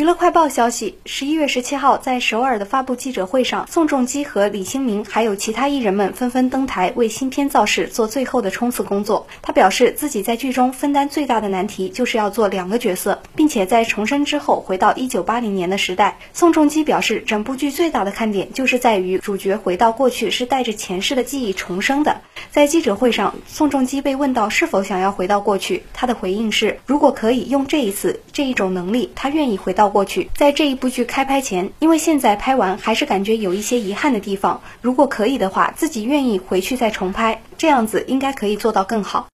娱乐快报消息：十一月十七号，在首尔的发布记者会上，宋仲基和李星民还有其他艺人们纷纷登台，为新片造势，做最后的冲刺工作。他表示，自己在剧中分担最大的难题就是要做两个角色，并且在重生之后回到一九八零年的时代。宋仲基表示，整部剧最大的看点就是在于主角回到过去是带着前世的记忆重生的。在记者会上，宋仲基被问到是否想要回到过去，他的回应是：如果可以用这一次这一种能力，他愿意回到。过去，在这一部剧开拍前，因为现在拍完还是感觉有一些遗憾的地方。如果可以的话，自己愿意回去再重拍，这样子应该可以做到更好。